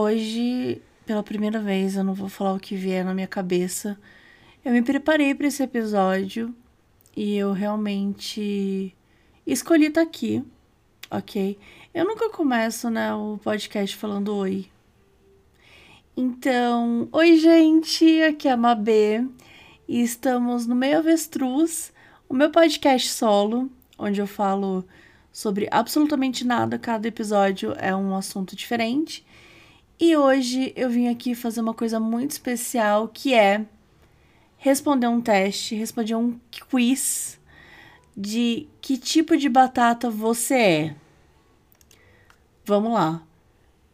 Hoje, pela primeira vez, eu não vou falar o que vier na minha cabeça. Eu me preparei para esse episódio e eu realmente escolhi estar tá aqui, ok? Eu nunca começo, né, o podcast falando oi. Então, oi gente, aqui é a Mabê e estamos no Meio Avestruz, o meu podcast solo, onde eu falo sobre absolutamente nada, cada episódio é um assunto diferente. E hoje eu vim aqui fazer uma coisa muito especial que é responder um teste, responder um quiz de que tipo de batata você é. Vamos lá.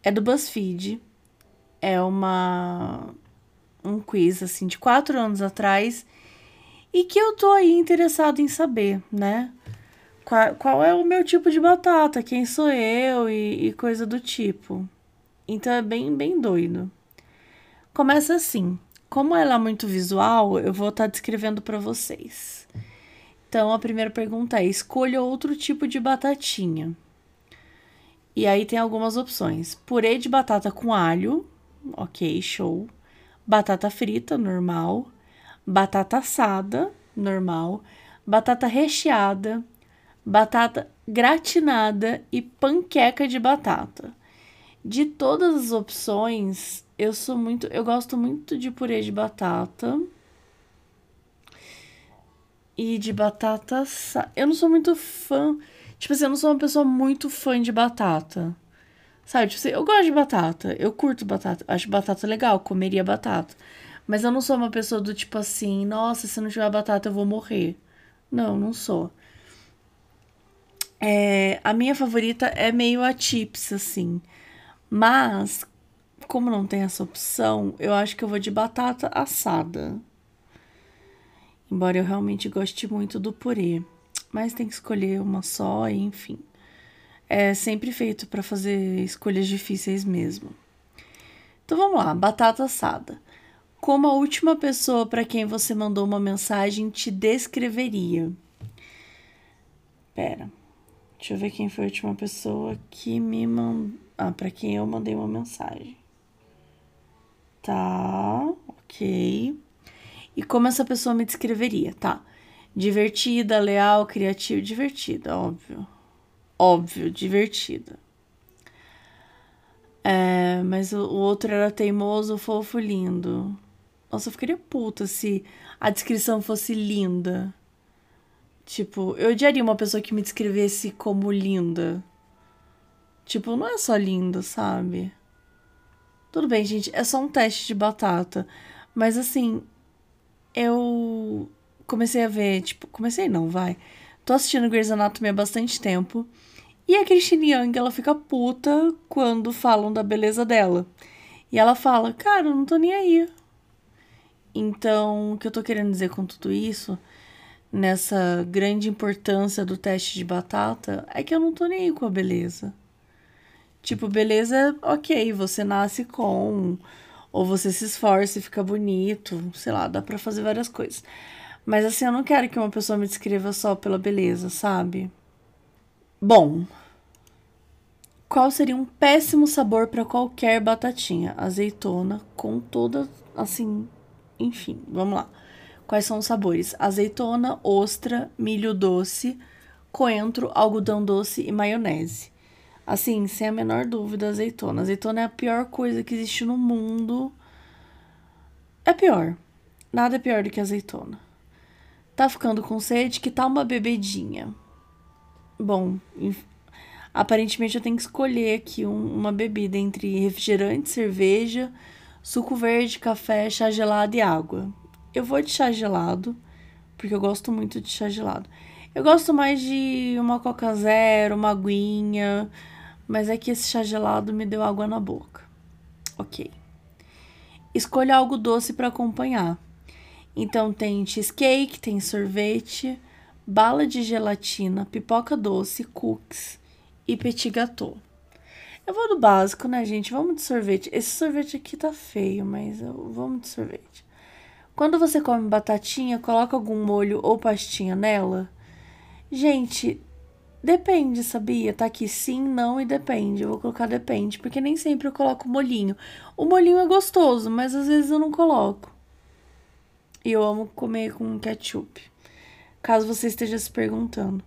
É do BuzzFeed. É uma um quiz assim de quatro anos atrás e que eu tô aí interessado em saber, né? Qual, qual é o meu tipo de batata, quem sou eu e, e coisa do tipo. Então é bem, bem doido. Começa assim. Como ela é muito visual, eu vou estar tá descrevendo para vocês. Então a primeira pergunta é: escolha outro tipo de batatinha. E aí tem algumas opções: purê de batata com alho, ok, show. Batata frita, normal. Batata assada, normal. Batata recheada, batata gratinada e panqueca de batata. De todas as opções, eu sou muito. Eu gosto muito de purê de batata. E de batata. Eu não sou muito fã. Tipo assim, eu não sou uma pessoa muito fã de batata. Sabe? Tipo assim, eu gosto de batata. Eu curto batata. Acho batata legal. Comeria batata. Mas eu não sou uma pessoa do tipo assim, nossa, se não tiver batata eu vou morrer. Não, não sou. É, a minha favorita é meio a chips, assim. Mas, como não tem essa opção, eu acho que eu vou de batata assada. Embora eu realmente goste muito do purê. Mas tem que escolher uma só, enfim. É sempre feito para fazer escolhas difíceis mesmo. Então vamos lá, batata assada. Como a última pessoa para quem você mandou uma mensagem te descreveria? Pera. Deixa eu ver quem foi a última pessoa que me mandou. Ah, para quem eu mandei uma mensagem. Tá, ok. E como essa pessoa me descreveria? Tá. Divertida, leal, criativa, divertida, óbvio. Óbvio, divertida. É, mas o outro era teimoso, fofo, lindo. Nossa, eu ficaria puta se a descrição fosse linda. Tipo, eu odiaria uma pessoa que me descrevesse como linda. Tipo, não é só lindo, sabe? Tudo bem, gente, é só um teste de batata. Mas assim, eu comecei a ver, tipo, comecei não, vai. Tô assistindo Grey's Anatomy há bastante tempo. E a Christine Young, ela fica puta quando falam da beleza dela. E ela fala, cara, eu não tô nem aí. Então, o que eu tô querendo dizer com tudo isso, nessa grande importância do teste de batata, é que eu não tô nem aí com a beleza. Tipo, beleza, ok, você nasce com, ou você se esforça e fica bonito, sei lá, dá pra fazer várias coisas. Mas assim, eu não quero que uma pessoa me descreva só pela beleza, sabe? Bom, qual seria um péssimo sabor para qualquer batatinha? Azeitona, com toda, assim, enfim, vamos lá. Quais são os sabores? Azeitona, ostra, milho doce, coentro, algodão doce e maionese. Assim, sem a menor dúvida, azeitona. Azeitona é a pior coisa que existe no mundo. É pior. Nada é pior do que azeitona. Tá ficando com sede? Que tal uma bebedinha? Bom, aparentemente eu tenho que escolher aqui um, uma bebida entre refrigerante, cerveja, suco verde, café, chá gelado e água. Eu vou de chá gelado, porque eu gosto muito de chá gelado. Eu gosto mais de uma Coca Zero, uma aguinha, mas é que esse chá gelado me deu água na boca. Ok. Escolha algo doce para acompanhar. Então tem cheesecake, tem sorvete, bala de gelatina, pipoca doce, cookies e petit gâteau. Eu vou do básico, né, gente? Vamos de sorvete. Esse sorvete aqui tá feio, mas eu... vamos de sorvete. Quando você come batatinha, coloca algum molho ou pastinha nela. Gente, Depende, sabia? Tá aqui sim, não e depende. Eu vou colocar depende, porque nem sempre eu coloco molhinho. O molhinho é gostoso, mas às vezes eu não coloco. E eu amo comer com ketchup. Caso você esteja se perguntando.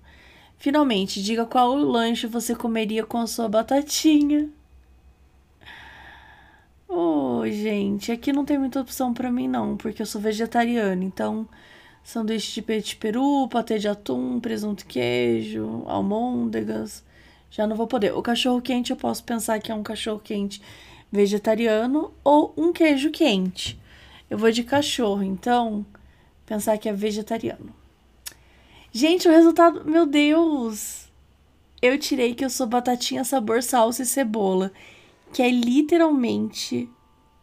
Finalmente, diga qual lanche você comeria com a sua batatinha. Gente, aqui não tem muita opção para mim não, porque eu sou vegetariana, então sanduíche de peito de peru, patê de atum, presunto queijo, almôndegas. Já não vou poder. O cachorro quente eu posso pensar que é um cachorro quente vegetariano ou um queijo quente. Eu vou de cachorro, então pensar que é vegetariano. Gente, o resultado, meu Deus. Eu tirei que eu sou batatinha sabor salsa e cebola, que é literalmente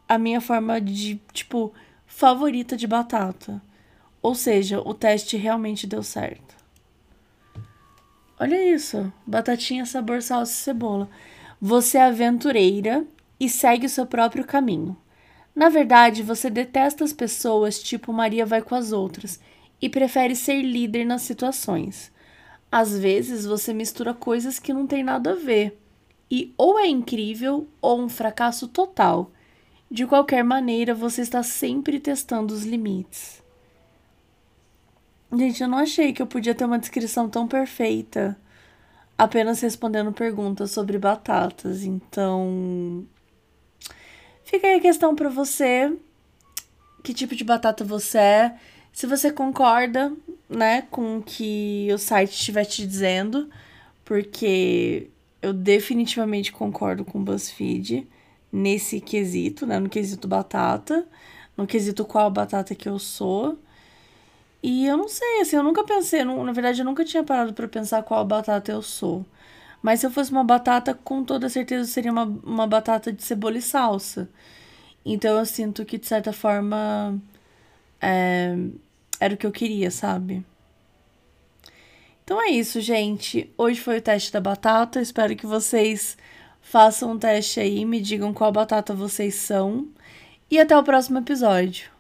a minha forma de, tipo, favorita de batata. Ou seja, o teste realmente deu certo. Olha isso, batatinha sabor salsa e cebola. Você é aventureira e segue o seu próprio caminho. Na verdade, você detesta as pessoas tipo Maria vai com as outras e prefere ser líder nas situações. Às vezes você mistura coisas que não tem nada a ver e ou é incrível ou um fracasso total. De qualquer maneira, você está sempre testando os limites. Gente, eu não achei que eu podia ter uma descrição tão perfeita apenas respondendo perguntas sobre batatas. Então, fica aí a questão para você. Que tipo de batata você é? Se você concorda, né, com o que o site estiver te dizendo, porque eu definitivamente concordo com o BuzzFeed nesse quesito, né, no quesito batata, no quesito qual batata que eu sou. E eu não sei, assim, eu nunca pensei, na verdade eu nunca tinha parado para pensar qual batata eu sou. Mas se eu fosse uma batata, com toda certeza seria uma, uma batata de cebola e salsa. Então eu sinto que, de certa forma, é, era o que eu queria, sabe? Então é isso, gente. Hoje foi o teste da batata. Espero que vocês façam um teste aí, me digam qual batata vocês são. E até o próximo episódio.